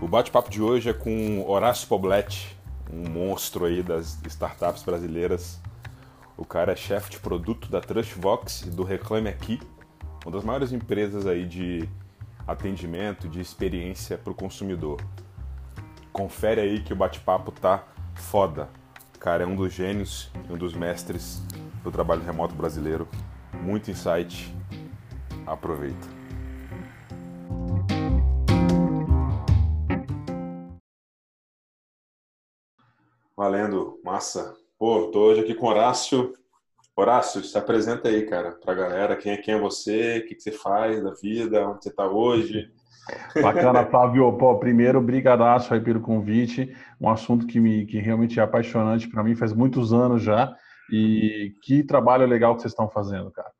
O bate-papo de hoje é com Horácio Pobletti, um monstro aí das startups brasileiras. O cara é chefe de produto da Trustvox e do Reclame Aqui, uma das maiores empresas aí de atendimento, de experiência para o consumidor. Confere aí que o bate-papo tá foda. O cara é um dos gênios e um dos mestres do trabalho remoto brasileiro. Muito insight. Aproveita. Valendo, massa. Pô, tô hoje aqui com Horácio. Horácio, se apresenta aí, cara, pra galera. Quem é, quem é você? O que, que você faz da vida? Onde você tá hoje? Bacana, Flávio. Pô, primeiro, brigadaço aí pelo convite. Um assunto que, me, que realmente é apaixonante para mim, faz muitos anos já. E que trabalho legal que vocês estão fazendo, cara.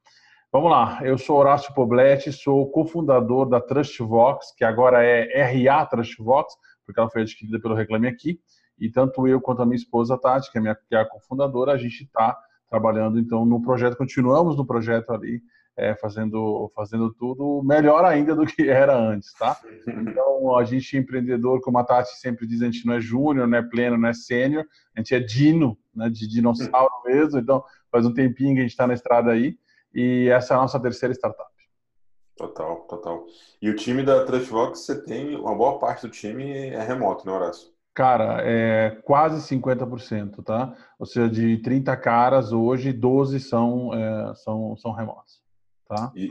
Vamos lá, eu sou Horácio Pobletti, sou cofundador da TrustVox, que agora é RA TrustVox, porque ela foi adquirida pelo Reclame Aqui. E tanto eu quanto a minha esposa, Tati, que é, minha, que é a cofundadora, a gente está trabalhando então no projeto, continuamos no projeto ali, é, fazendo, fazendo tudo melhor ainda do que era antes, tá? Então, a gente é empreendedor, como a Tati sempre diz, a gente não é júnior, não é pleno, não é sênior, a gente é dino, né, de dinossauro mesmo, então faz um tempinho que a gente está na estrada aí, e essa é a nossa terceira startup. Total, total. E o time da Trustvox, você tem, uma boa parte do time é remoto, né, Horácio? Cara, é quase 50%, tá? Ou seja, de 30 caras, hoje 12 são, é, são, são remotos, tá? E,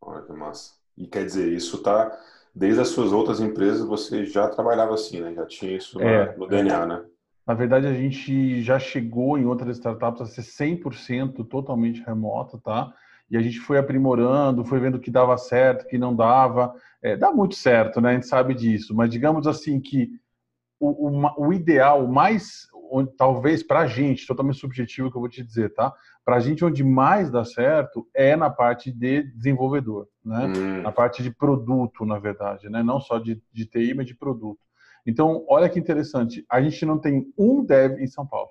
olha que massa. E quer dizer, isso tá, desde as suas outras empresas, você já trabalhava assim, né? Já tinha isso é, no DNA, né? Na verdade, a gente já chegou em outras startups a ser 100% totalmente remoto, tá? E a gente foi aprimorando, foi vendo que dava certo, que não dava. É, dá muito certo, né? A gente sabe disso. Mas digamos assim que o, o, o ideal, mais, onde, talvez para a gente, totalmente subjetivo que eu vou te dizer, tá? Para a gente, onde mais dá certo é na parte de desenvolvedor, né? Hum. Na parte de produto, na verdade, né? Não só de, de TI, mas de produto. Então, olha que interessante, a gente não tem um dev em São Paulo.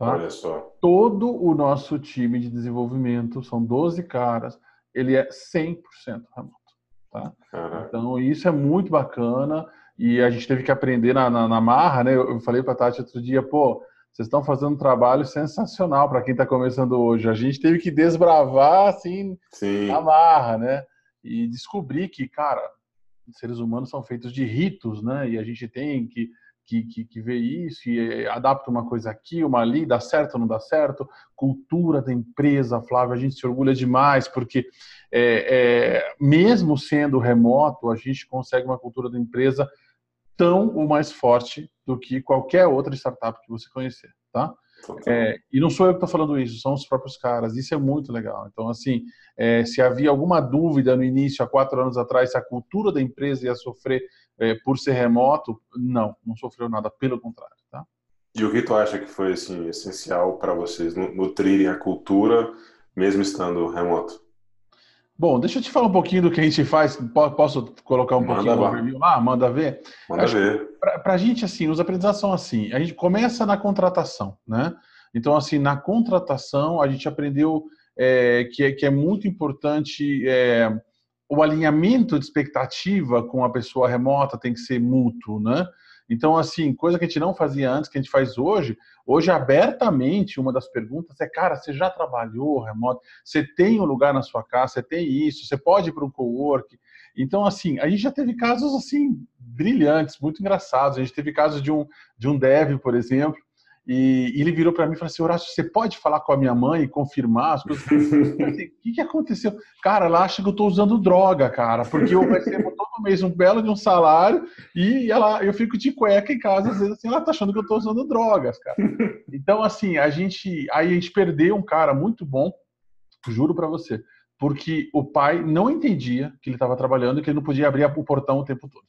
Tá? Olha só. Todo o nosso time de desenvolvimento, são 12 caras, ele é 100% remoto. Tá? Então, isso é muito bacana e a gente teve que aprender na, na, na marra, né? Eu, falei para a Tati outro dia, pô, vocês estão fazendo um trabalho sensacional para quem está começando hoje. A gente teve que desbravar, assim, Sim. na marra, né? E descobrir que, cara, seres humanos são feitos de ritos, né? E a gente tem que que, que, que, vê isso e adapta uma coisa aqui, uma ali, dá certo ou não dá certo. Cultura da empresa, Flávio, a gente se orgulha demais, porque é, é, mesmo sendo remoto, a gente consegue uma cultura da empresa tão ou mais forte do que qualquer outra startup que você conhecer, tá? É, e não sou eu que estou falando isso, são os próprios caras. Isso é muito legal. Então, assim, é, se havia alguma dúvida no início, há quatro anos atrás, se a cultura da empresa ia sofrer é, por ser remoto, não, não sofreu nada, pelo contrário, tá? E o que tu acha que foi assim essencial para vocês nutrirem a cultura, mesmo estando remoto? Bom, deixa eu te falar um pouquinho do que a gente faz. Posso colocar um manda pouquinho no Ah, manda ver? Manda Acho ver. Para a gente, assim, os aprendizados são assim. A gente começa na contratação, né? Então, assim, na contratação, a gente aprendeu é, que, é, que é muito importante é, o alinhamento de expectativa com a pessoa remota tem que ser mútuo, né? Então, assim, coisa que a gente não fazia antes, que a gente faz hoje, hoje abertamente, uma das perguntas é, cara, você já trabalhou remoto? Você tem um lugar na sua casa? Você tem isso? Você pode ir para um co-work? Então, assim, a gente já teve casos, assim, brilhantes, muito engraçados. A gente teve casos de um, de um dev, por exemplo, e, e ele virou para mim e falou assim: Horácio, você pode falar com a minha mãe e confirmar as coisas? O que, que aconteceu? Cara, ela acha que eu estou usando droga, cara, porque eu recebo todo mês um belo de um salário e ela, eu fico de cueca em casa, às vezes assim, ela tá achando que eu estou usando drogas, cara. Então, assim, a gente. Aí a gente perdeu um cara muito bom, juro para você, porque o pai não entendia que ele estava trabalhando e que ele não podia abrir o portão o tempo todo.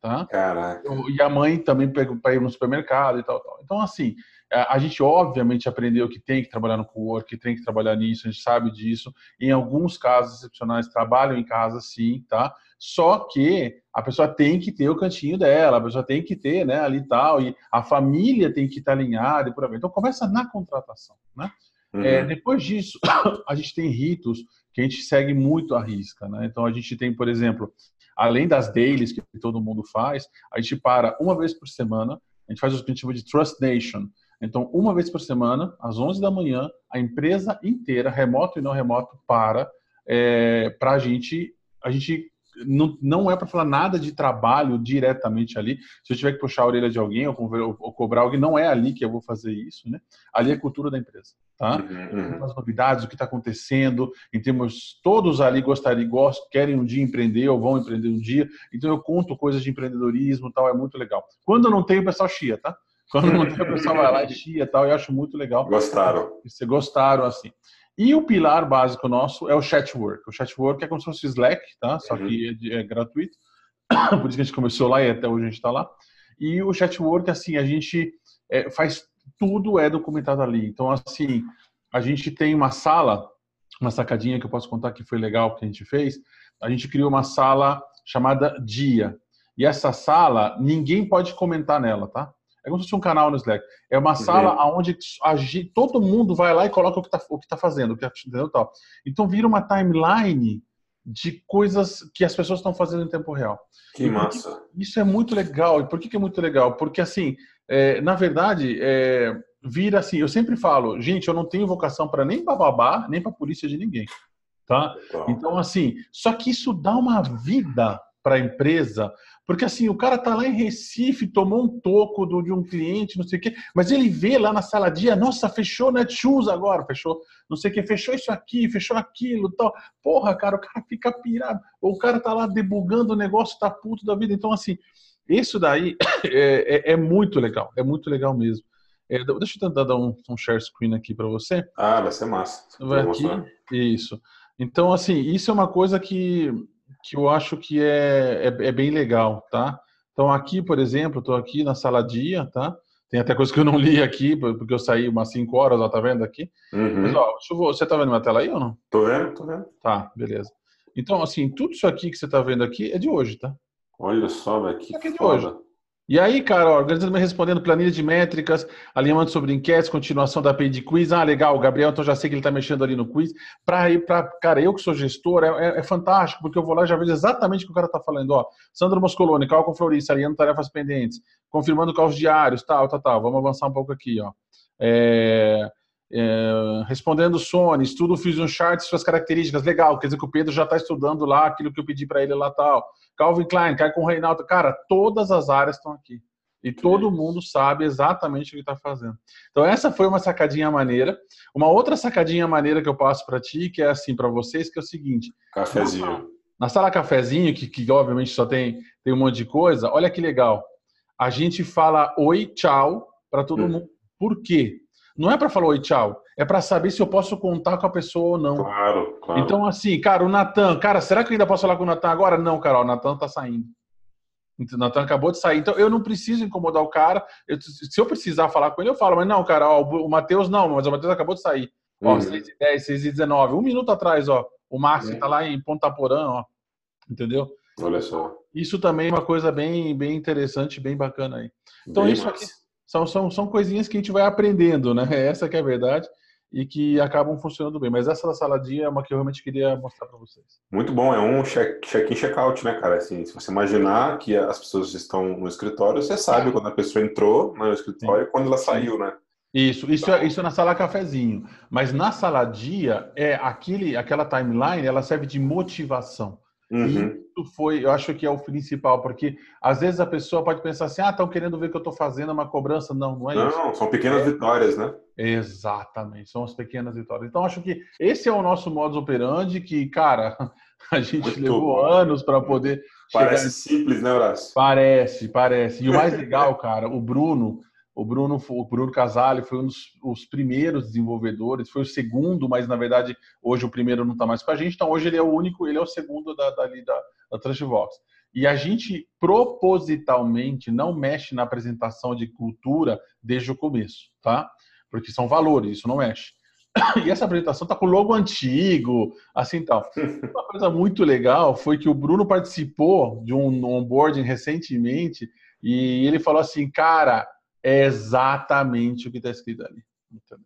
Tá? Caraca. E a mãe também para ir no supermercado e tal, tal. Então, assim, a gente obviamente aprendeu que tem que trabalhar no co-work, que tem que trabalhar nisso, a gente sabe disso. Em alguns casos excepcionais, trabalham em casa sim, tá? Só que a pessoa tem que ter o cantinho dela, a pessoa tem que ter, né, ali tal, e a família tem que estar alinhada e por aí. Então, começa na contratação, né? Uhum. É, depois disso, a gente tem ritos que a gente segue muito à risca, né? Então, a gente tem, por exemplo, além das dailies que todo mundo faz, a gente para uma vez por semana, a gente faz o que a gente chama de Trust Nation. Então, uma vez por semana, às 11 da manhã, a empresa inteira, remoto e não remoto, para é, para a gente, a gente não, não é para falar nada de trabalho diretamente ali. Se eu tiver que puxar a orelha de alguém ou, ou, cobrar alguém, não é ali que eu vou fazer isso, né? Ali é a cultura da empresa, tá? Uhum, uhum. As novidades, o que está acontecendo, em termos todos ali gostariam, gostam, querem um dia empreender ou vão empreender um dia. Então eu conto coisas de empreendedorismo, tal, é muito legal. Quando não tem, o pessoal chia, tá? Quando não tem, o pessoal vai lá e chia, tal. Eu acho muito legal. Gostaram? Se gostaram assim. E o pilar básico nosso é o Chatwork. O Chatwork é como se fosse Slack, tá? Só uhum. que é, é, gratuito. Por isso que a gente começou lá e até hoje a gente está lá. E o Chatwork, assim, a gente é, faz tudo é documentado ali. Então, assim, a gente tem uma sala, uma sacadinha que eu posso contar que foi legal que a gente fez. A gente criou uma sala chamada Dia. E essa sala, ninguém pode comentar nela, tá? É como se fosse um canal no Slack. É uma sala uhum. onde todo mundo vai lá e coloca o que está tá fazendo, o que tá, entendeu, tal. Então vira uma timeline de coisas que as pessoas estão fazendo em tempo real. Que massa! Isso é muito legal. E por que, que é muito legal? Porque, assim, é, na verdade, é, vira assim, eu sempre falo, gente, eu não tenho vocação para nem bababá, nem para polícia de ninguém. Tá? Então, assim, só que isso dá uma vida para a empresa, porque assim, o cara tá lá em Recife, tomou um toco do, de um cliente, não sei o quê, mas ele vê lá na sala dia, nossa, fechou Netshoes agora, fechou, não sei o que, fechou isso aqui, fechou aquilo, tal. Porra, cara, o cara fica pirado. Ou o cara tá lá debugando o negócio, tá puto da vida. Então, assim, isso daí é, é, é muito legal, é muito legal mesmo. É, deixa eu tentar dar um, um share screen aqui para você. Ah, vai ser massa. Vai aqui, isso. Então, assim, isso é uma coisa que que eu acho que é, é, é bem legal, tá? Então aqui, por exemplo, estou aqui na sala dia, tá? Tem até coisa que eu não li aqui, porque eu saí umas 5 horas, ó, tá vendo aqui? Uhum. Mas, ó, você tá vendo minha tela aí ou não? Tô vendo, tô vendo. Tá, beleza. Então, assim, tudo isso aqui que você tá vendo aqui é de hoje, tá? Olha só, velho, que é de hoje. E aí, cara, organizando me respondendo planilha de métricas, alinhamento sobre enquetes, continuação da API de quiz. Ah, legal, o Gabriel, então já sei que ele está mexendo ali no quiz. Para ir para, cara, eu que sou gestor, é, é, é, fantástico, porque eu vou lá e já vejo exatamente o que o cara está falando. Ó, Sandro Moscoloni, cálculo Florista, alinhando tarefas pendentes, confirmando cálculos diários, tal, tal, tal. Vamos avançar um pouco aqui, ó. É, é, respondendo Sony, estudo Fusion Chart, suas características, legal, quer dizer que o Pedro já está estudando lá aquilo que eu pedi para ele lá tal. Calvin Klein, cai com o Reinaldo, cara, todas as áreas estão aqui. E todo mundo sabe exatamente o que está fazendo. Então, essa foi uma sacadinha maneira. Uma outra sacadinha maneira que eu passo para ti, que é assim para vocês, que é o seguinte: cafezinho. Na sala cafezinho, que, que obviamente só tem, tem um monte de coisa, olha que legal. A gente fala oi, tchau para todo hum. mundo. Por quê? Não é para falar oi, tchau. É para saber se eu posso contar com a pessoa ou não. Claro, claro. Então, assim, cara, o Natan, cara, será que eu ainda posso falar com o Natan agora? Não, cara, o Natan tá saindo. O Natan acabou de sair. Então, eu não preciso incomodar o cara. Eu, se eu precisar falar com ele, eu falo. Mas não, cara, ó, o Matheus não, mas o Matheus acabou de sair. Ó, uhum. 6 e 10, 6 e 19. Um minuto atrás, ó. O Márcio uhum. tá lá em Ponta Porã, ó. Entendeu? Olha só. Isso também é uma coisa bem, bem interessante, bem bacana aí. Então, bem isso massa. aqui são, são, são coisinhas que a gente vai aprendendo, né? Essa que é a verdade e que acabam funcionando bem. Mas essa da saladinha é uma que eu realmente queria mostrar para vocês. Muito bom, é um check-in, check check-out, né, cara? Assim, se você imaginar que as pessoas estão no escritório, você sabe quando a pessoa entrou no escritório e quando ela saiu, né? Isso, isso, é, isso é na sala cafezinho. Mas na saladia, é aquele, aquela timeline, ela serve de motivação. Uhum. Isso foi, eu acho que é o principal, porque às vezes a pessoa pode pensar assim: ah, estão querendo ver o que eu estou fazendo, uma cobrança. Não, não é não, isso. Não, são pequenas é, vitórias, né? Exatamente, são as pequenas vitórias. Então, acho que esse é o nosso modus operandi, que, cara, a gente Muito levou bom. anos para poder. Parece simples, né, Horácio? Parece, parece. E o mais legal, cara, o Bruno, o Bruno, o Bruno Casale foi um dos os primeiros desenvolvedores, foi o segundo, mas na verdade hoje o primeiro não está mais com a gente, então hoje ele é o único, ele é o segundo da, da, da, da Trashbox. E a gente propositalmente não mexe na apresentação de cultura desde o começo, tá? Porque são valores, isso não mexe. E essa apresentação tá com logo antigo, assim tal. Uma coisa muito legal foi que o Bruno participou de um onboarding recentemente e ele falou assim, cara, é exatamente o que está escrito ali.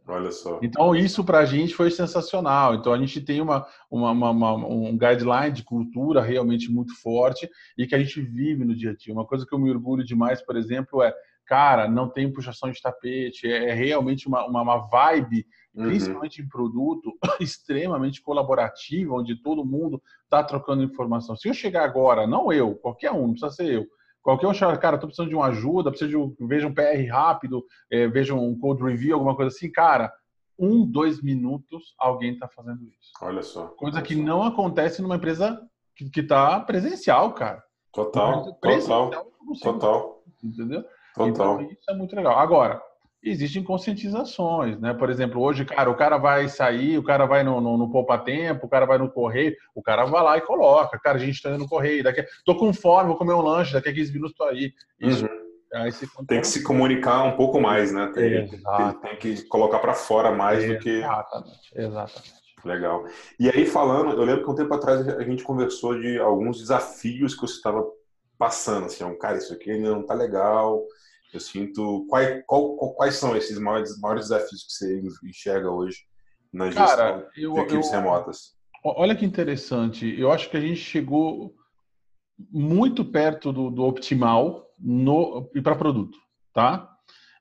Olha só. Então, isso para a gente foi sensacional. Então, a gente tem uma, uma, uma, um guideline de cultura realmente muito forte e que a gente vive no dia a dia. Uma coisa que eu me orgulho demais, por exemplo, é, cara, não tem puxação de tapete, é, é realmente uma, uma, uma vibe, uhum. principalmente em produto, extremamente colaborativa, onde todo mundo está trocando informação. Se eu chegar agora, não eu, qualquer um, não precisa ser eu, Qualquer um chama, cara, tô precisando de uma ajuda, preciso de um, veja um PR rápido, é, veja um code review, alguma coisa assim, cara, um, dois minutos alguém está fazendo isso. Olha só. Coisa olha que só. não acontece numa empresa que está presencial, cara. Total, presencial, total, total. Entendeu? Total. Então, isso é muito legal. Agora, existem conscientizações, né? Por exemplo, hoje, cara, o cara vai sair, o cara vai no, no, no poupa tempo, o cara vai no correio, o cara vai lá e coloca, cara, a gente está indo no correio, daqui, tô com fome, vou comer um lanche, daqui a 15 minutos tô aí. Isso. Uhum. tem que se comunicar um pouco mais, né? Tem, tem que colocar para fora mais do que. Exatamente, exatamente. Legal. E aí, falando, eu lembro que um tempo atrás a gente conversou de alguns desafios que você estava passando, assim, um cara, isso aqui ainda não tá legal, eu sinto. Quais, qual, quais são esses maiores, maiores desafios que você enxerga hoje na gestão Cara, eu, de equipes eu, remotas? Olha que interessante. Eu acho que a gente chegou muito perto do, do optimal no, e para produto, tá?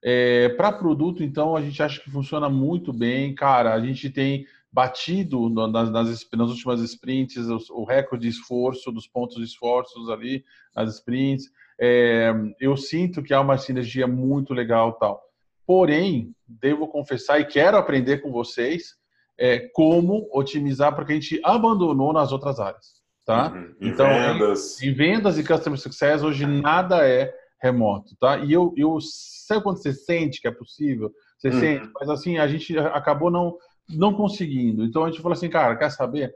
É, para produto, então, a gente acha que funciona muito bem. Cara, a gente tem batido nas, nas, nas últimas sprints o, o recorde de esforço, dos pontos de esforços ali nas sprints é, eu sinto que há uma sinergia muito legal tal. Porém, devo confessar e quero aprender com vocês é, como otimizar, porque a gente abandonou nas outras áreas. Tá? Uhum. Em então, vendas. Em, em, vendas e customer success, hoje nada é remoto. Tá? E eu, eu sei quando você sente que é possível, você uhum. sente, mas assim, a gente acabou não, não conseguindo. Então a gente falou assim, cara, quer saber?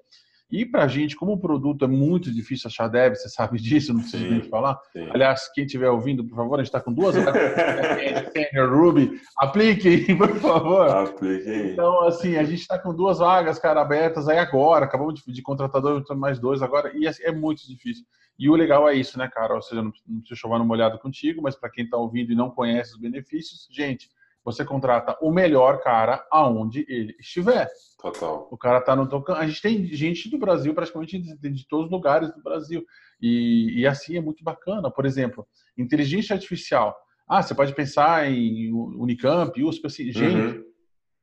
E para a gente, como o produto é muito difícil achar dev, você sabe disso, não preciso nem falar. Sim. Aliás, quem estiver ouvindo, por favor, a gente está com duas Senior Ruby, aplique, por favor. Aplique. Então, assim, a gente está com duas vagas, cara, abertas aí agora, acabamos de, de contratador, mais dois agora, e assim, é muito difícil. E o legal é isso, né, cara? Ou seja, não, não preciso chover numa olhada contigo, mas para quem está ouvindo e não conhece os benefícios, gente, você contrata o melhor cara aonde ele estiver. Total. O cara tá no tocando. A gente tem gente do Brasil, praticamente de, de todos os lugares do Brasil. E, e, assim é muito bacana. Por exemplo, inteligência artificial. Ah, você pode pensar em Unicamp, USP, assim. Gente, uhum.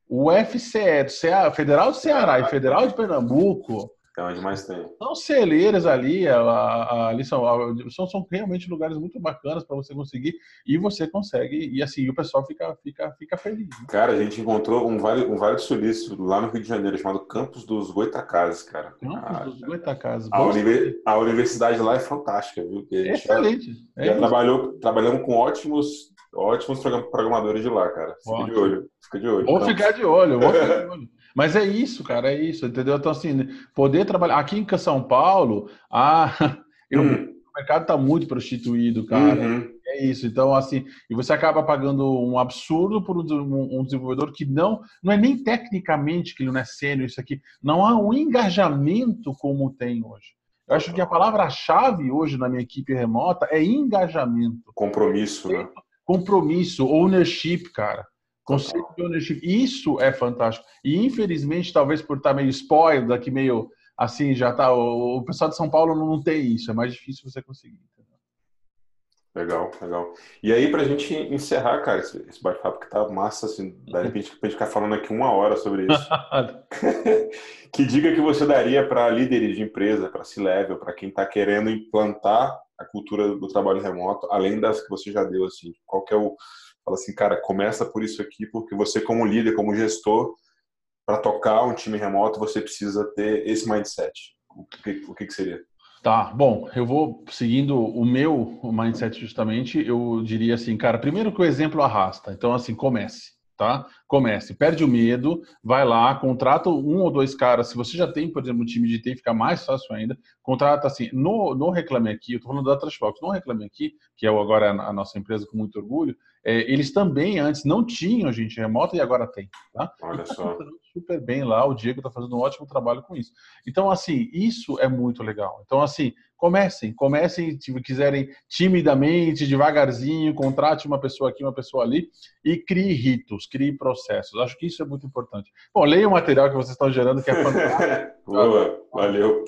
o FCE do Ceará, Federal do Ceará e Federal de Pernambuco é onde mais tem. São celeiras ali, a, ali são, são, são realmente lugares muito bacanas para você conseguir e você consegue, e assim, o pessoal fica, fica, fica feliz. Né? Cara, a gente encontrou um vale, um vale de lá no Rio de Janeiro, chamado Campos dos Goitacazes, cara. Campos ah, dos Goitacazes. A, univer, a, universidade lá é fantástica, viu? Excelente. Já, já é trabalhou, trabalhamos com ótimos, ótimos programadores de lá, cara. Fica Ótimo. de olho. Fica de olho. Vou ficar de olho, vou ficar de olho. Mas é isso, cara, é isso, entendeu? Então, assim, poder trabalhar. Aqui em São Paulo, ah, eu, hum. o mercado está muito prostituído, cara. Uhum. É isso. Então, assim, e você acaba pagando um absurdo por um, um desenvolvedor que não, não é nem tecnicamente que ele não é sênior, isso aqui. Não há um engajamento como tem hoje. Eu acho que a palavra-chave hoje na minha equipe remota é engajamento. Compromisso, né? Compromisso, ownership, cara. Conceito de ownership. Isso é fantástico. E infelizmente, talvez por estar meio spoiled, aqui meio assim, já tá. O, o pessoal de São Paulo não tem isso. É mais difícil você conseguir. Legal, legal. E aí, pra gente encerrar, cara, esse, esse bate-papo que tá massa, assim, dá pra gente, pra gente ficar falando aqui uma hora sobre isso. que dica que você daria para líderes de empresa, para C-Level, para quem tá querendo implantar a cultura do trabalho remoto, além das que você já deu, assim? Qual que é o, Fala assim, cara, começa por isso aqui, porque você, como líder, como gestor, para tocar um time remoto, você precisa ter esse mindset. O que, o que, que seria? Tá, bom, eu vou seguindo o meu mindset justamente, eu diria assim, cara, primeiro que o exemplo arrasta, então assim, comece tá? Comece, perde o medo, vai lá, contrata um ou dois caras. Se você já tem, por exemplo, um time de TI, fica mais fácil ainda. Contrata assim, no, no Reclame Aqui, eu tô falando da Trashbox, no Reclame Aqui, que é agora a nossa empresa com muito orgulho, é, eles também antes não tinham gente remota e agora tem, tá? Olha tá só. Super bem lá, o Diego está fazendo um ótimo trabalho com isso. Então, assim, isso é muito legal. Então, assim, comecem, comecem, se quiserem timidamente, devagarzinho, contrate uma pessoa aqui, uma pessoa ali e crie ritos, crie processos processos. Acho que isso é muito importante. Bom, leia o material que vocês estão gerando, que é fantástico. Boa, valeu.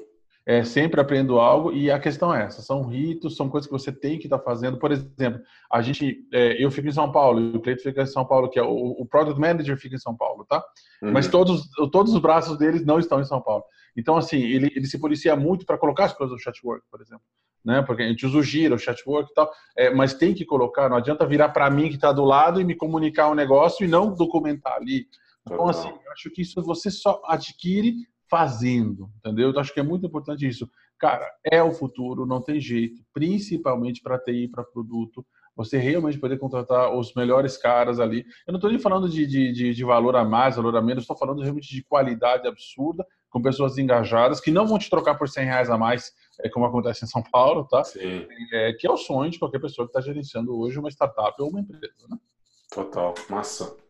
É, sempre aprendo algo e a questão é essa: são ritos, são coisas que você tem que estar tá fazendo. Por exemplo, a gente, é, eu fico em São Paulo e o Cleito fica em São Paulo, que é o, o Product Manager fica em São Paulo, tá? Uhum. Mas todos, todos os braços deles não estão em São Paulo. Então, assim, ele, ele se policia muito para colocar as coisas no chatwork, por exemplo né? Porque a gente usa o Gira, o chatwork e tal, é, mas tem que colocar, não adianta virar para mim que está do lado e me comunicar um negócio e não documentar ali. Então, assim, eu acho que isso você só adquire fazendo, entendeu? Eu acho que é muito importante isso. Cara, é o futuro, não tem jeito, principalmente para TI, para produto. Você realmente poder contratar os melhores caras ali. Eu não estou nem falando de, de, de, valor a mais, valor a menos, estou falando realmente de qualidade absurda com pessoas engajadas que não vão te trocar por 100 reais a mais, é, como acontece em São Paulo, tá? Sim. É, que é o sonho de qualquer pessoa que está gerenciando hoje uma startup ou uma empresa, né? Total, massa.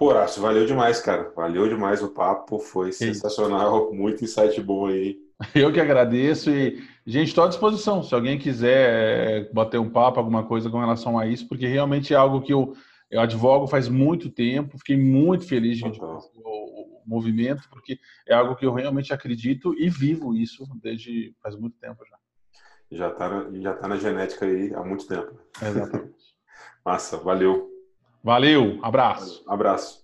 Pô, valeu demais, cara. Valeu demais o papo, foi sensacional, muito insight bom aí. Eu que agradeço e, gente, estou à disposição. Se alguém quiser é, bater um papo, alguma coisa com relação a isso, porque realmente é algo que eu, eu advogo faz muito tempo, fiquei muito feliz de o movimento, porque é algo que eu realmente acredito e vivo isso desde faz muito tempo já. Já está já tá na genética aí há muito tempo. Exatamente. Massa, valeu. Valeu, abraço. Abraço.